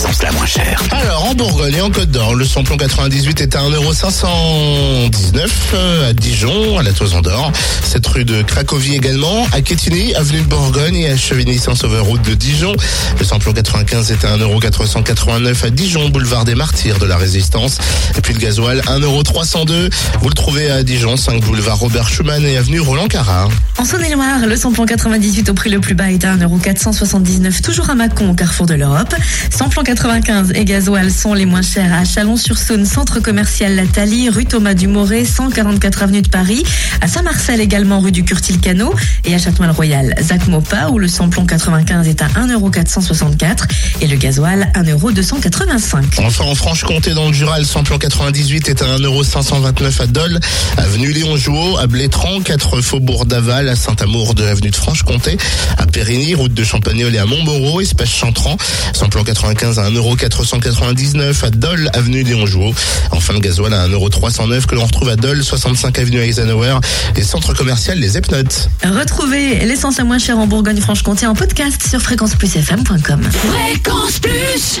Où est l'essence la moins chère Alors, en Bourgogne et en Côte d'Or, le samplon 98 est à 1,519€ euh, à Dijon, à la Toison d'Or. Cette rue de Cracovie également, à Quetigny, avenue de Bourgogne et à Chevigny-Saint-Sauveur, route de Dijon. Le samplon 95 est à 1,489€ à Dijon, boulevard des Martyrs de la Résistance. Et puis le gasoil, 1,302€. Vous le trouvez à Dijon, 5 boulevard Robert Schumann et avenue Roland Carrard. En Saône-et-Loire, le samplon 98 au prix le plus bas est à 1,479€, toujours à Mâcon, au carrefour de l'Europe. Samplon 95 et gasoil sont les moins chers à Chalon-sur-Saône, centre commercial La Thalie, rue Thomas Dumoré, 144 avenue de Paris. À Saint-Marcel également, rue du Curtil-Cano. Et à Châtenois-le-Royal, Zac Mopa, où le samplon 95 est à 1,464€ et le gasoil 1,285€. Enfin, en Franche-Comté, dans le Jura, le samplon 98 est à 1,529€ à Dole, avenue Léon Jouot, à Blétran, 4 faubourg d'Aval, à Saint-Amour de avenue de Franche-Comté, à Périgny, route de Champagnol et à Montmoreau, espace Chantran, samplon 95 à 1,499€ à Dole, avenue Léon Jouot. Enfin, le gasoil à 1,309€ que l'on retrouve à Dole, 65 avenue Eisenhower et centre commercial Les Epnotes. Retrouvez l'essence la moins chère en Bourgogne-Franche-Comté en podcast sur fréquenceplusfm.com. Fréquence Plus